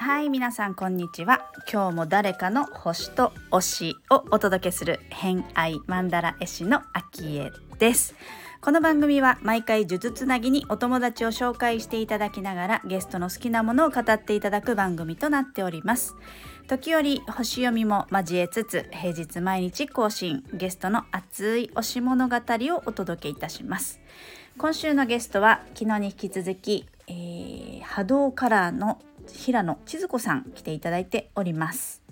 はい皆さんこんにちは。今日も誰かの星と推しをお届けする偏愛マンダラ絵師のアキです。この番組は毎回呪術つなぎにお友達を紹介していただきながらゲストの好きなものを語っていただく番組となっております。時折星読みも交えつつ平日毎日更新ゲストの熱い推し物語をお届けいたします。今週のゲストは昨日に引き続き、えー、波動カラーの平野千鶴子さん来ていただいております。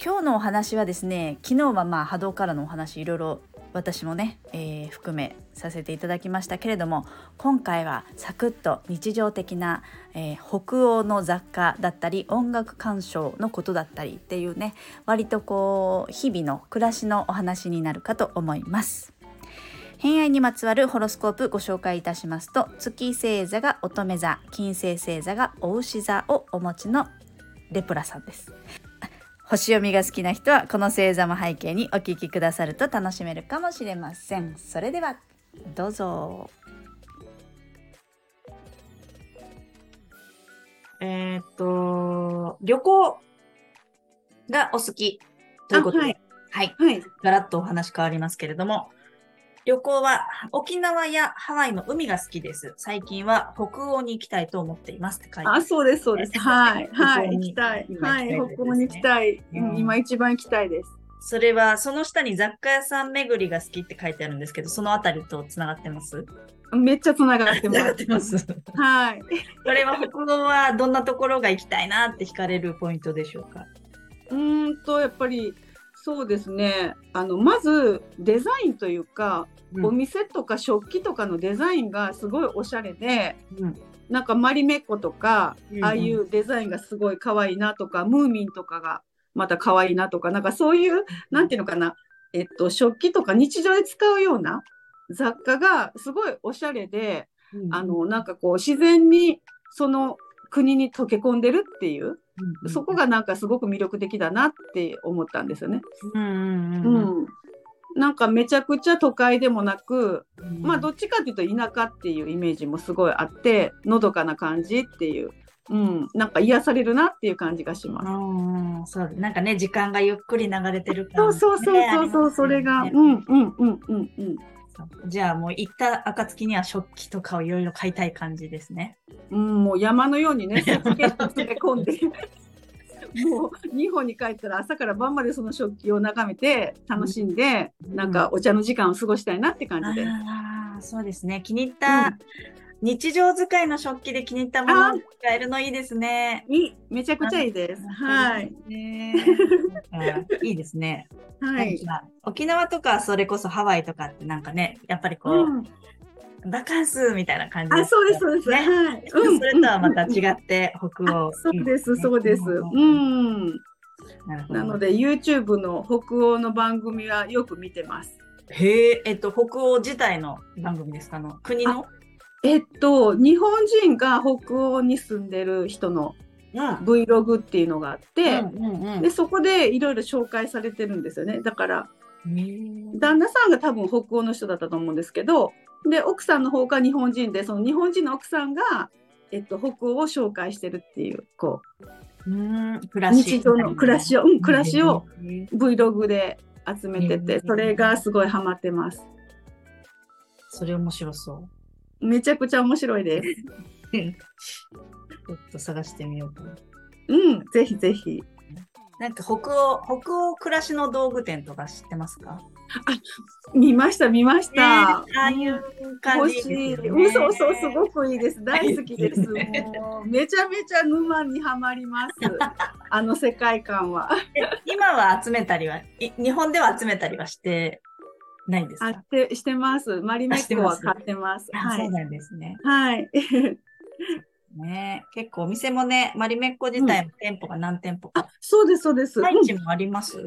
今日のお話はですね昨日はまあ波動からのお話いろいろ私もね、えー、含めさせていただきましたけれども今回はサクッと日常的な、えー、北欧の雑貨だったり音楽鑑賞のことだったりっていうね割とこう日々の暮らしのお話になるかと思います。偏愛にまつわるホロスコープご紹介いたしますと月星座が乙女座金星星座が牡牛座をお持ちのレプラさんです星読みが好きな人はこの星座も背景にお聞きくださると楽しめるかもしれません。それではどうぞ。えー、っと旅行がお好きということで、はい、はい、はい、ガラッとお話変わりますけれども旅行は沖縄やハワイの海が好きです。最近は北欧に行きたいと思っていますって書いてあ、そうです、そうです。はい、はい、行きたい。はい、北欧に行きたい。今一番行きたいです。それは、その下に雑貨屋さん巡りが好きって書いてあるんですけど、そのあたりとつながってます？めっちゃつながってます。はい。それは北欧はどんなところが行きたいなって聞かれるポイントでしょうか？うんと、やっぱり、そうですね。あのまずデザインというか、うん、お店とか食器とかのデザインがすごいおしゃれで、うん、なんかマリメッコとか、うんうん、ああいうデザインがすごい可愛いなとかムーミンとかがまた可愛いなとかなんかそういうなんていうのかな、えっと、食器とか日常で使うような雑貨がすごいおしゃれで、うんうん、あのなんかこう自然にその国に溶け込んでるっていう、うん、そこがなんかすごく魅力的だなって思ったんですよね。うん、なんかめちゃくちゃ都会でもなく、うん、まあどっちかっていうと田舎っていうイメージもすごいあってのどかな感じっていう。うん、なんか癒されるなっていう感じがします。うん、そうなんかね時間がゆっくり流れてる感じ、ね、そうそうそうそう、それが、うんうんうんうんうん。じゃあもう行った暁には食器とかをいろいろ買いたい感じですね。うん、もう山のようにね、詰め込んで。もう日本に帰ったら朝から晩までその食器を眺めて楽しんで、うん、なんかお茶の時間を過ごしたいなって感じで。ああ、そうですね。気に入った日常使いの食器で気に入ったものを使えるのいいですね。いい、めちゃくちゃいいです。はい。いいですね。はい。沖縄とかそれこそハワイとかってなんかね、やっぱりこう、うんバカンスみたいな感じ、ね、あ、そうです、そうです。はい。うん、それとはまた違って北欧、そうです、そうです。うん。なので YouTube の北欧の番組はよく見てます。へえ、えっと北欧自体の番組ですか？の国の？えっと、日本人が北欧に住んでる人の Vlog っていうのがあって、でそこでいろいろ紹介されてるんですよね。だから、旦那さんが多分北欧の人だったと思うんですけど、で、奥さんの方が日本人で、その日本人の奥さんが、えっと、北欧を紹介してるっていう、こう、うん。日常の暮らしを、うん、暮らしを Vlog で集めてて、それがすごいハマってます。それ面白そう。めちゃくちゃ面白いです。ちょっと探してみようかな。うん、ぜひぜひ。なんか北欧、北欧暮らしの道具店とか知ってますか？あ、見ました、見ました。ああいう感じです、ね、欲しい。そうそう、すごくいいです。大好きです。もう、めちゃめちゃ沼にはまります。あの世界観は。今は集めたりは、日本では集めたりはしてないんですか？あってしてます。マリメッコは買ってます。はい、そうなんですね。はい。ね、結構お店もね、マリメッコ自体も店舗が何店舗か。うん、あ、そうです、そうです。愛知もあります、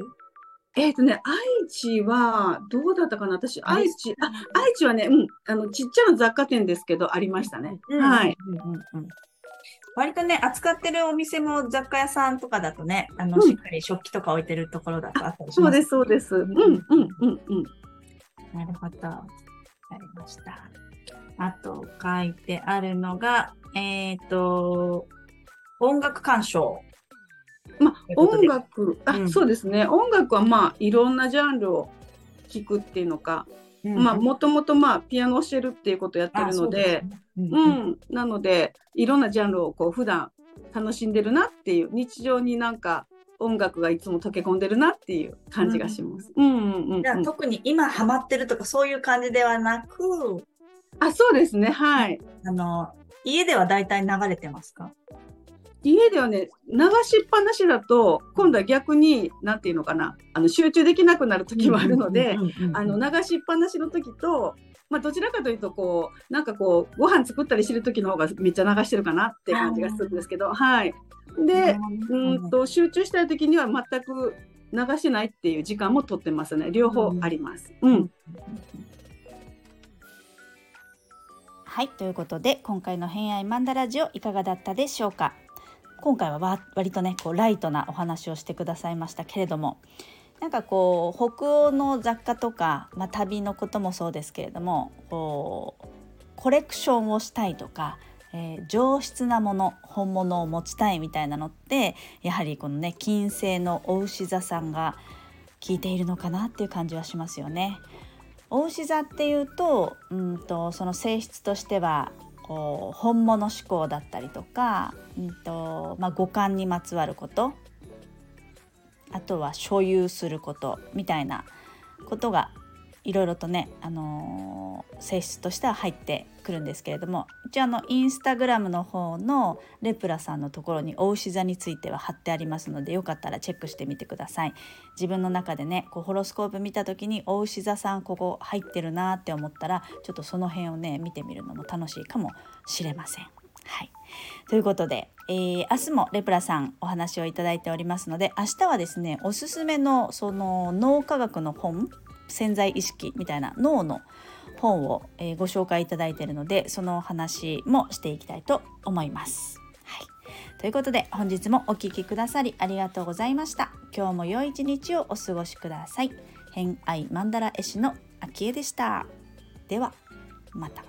えっ、ー、とね、愛知は、どうだったかな？私、愛知、あ、愛知はね、うん、あの、ちっちゃな雑貨店ですけど、ありましたね。うん、はい。うんうんうん割とね、扱ってるお店も雑貨屋さんとかだとね、あの、しっかり食器とか置いてるところだとあったりします、そうです、そうです。うん、うん、うん、うん。なるほど。わかりました。あと書いてあるのが、えっ、ー、と、音楽鑑賞。まあ、音楽、あ、うん、そうですね。音楽はまあ、いろんなジャンルを聴くっていうのか、うん、まあ、もともとまあ、ピアノを教えるっていうことをやってるので、うでね、うん、うん、なので、いろんなジャンルをこう、普段楽しんでるなっていう、日常になんか、音楽がいつも溶け込んでるなっていう感じがします。うん、うんうんうんじゃあ特に今ハマってるとかそういう感じではなく、あ、そうですね。はい。あの家ではだいたい流れてますか？家ではね流しっぱなしだと今度は逆に何て言うのかなあの集中できなくなる時もあるのであの流しっぱなしの時と、まあ、どちらかというとこうなんかこうご飯作ったりしてる時の方がめっちゃ流してるかなって感じがするんですけどはいでうんと集中したい時には全く流してないっていう時間もとってますね。両方あります。うん、うんはいということで今回の「偏愛マンダラジオ」いかがだったでしょうか？今回は割とねこうライトなお話をしてくださいましたけれどもなんかこう北欧の雑貨とか、まあ、旅のこともそうですけれどもこうコレクションをしたいとか、えー、上質なもの本物を持ちたいみたいなのってやはりこのね金星のお牛座さんが効いているのかなっていう感じはしますよね。お牛座っていうとうんとその性質としてはこう本物志向だったりとか、うんとまあ、五感にまつわることあとは所有することみたいなことがいろいろとね、あのー、性質としては入ってくるんですけれども一応あのインスタグラムの方のレプラさんのところにお牛座については貼ってありますのでよかったらチェックしてみてください自分の中でねこうホロスコープ見た時にお牛座さんここ入ってるなって思ったらちょっとその辺をね見てみるのも楽しいかもしれません。はい、ということで、えー、明日もレプラさんお話をいただいておりますので明日はですねおすすめのその脳科学の本潜在意識みたいな脳の本を、え、ご紹介いただいているのでその話もしていきたいと思います。はい、ということで本日もお聴きくださりありがとうございました。今日も良い一日をお過ごしください。偏愛マンダ絵師の秋江でした。ではまた。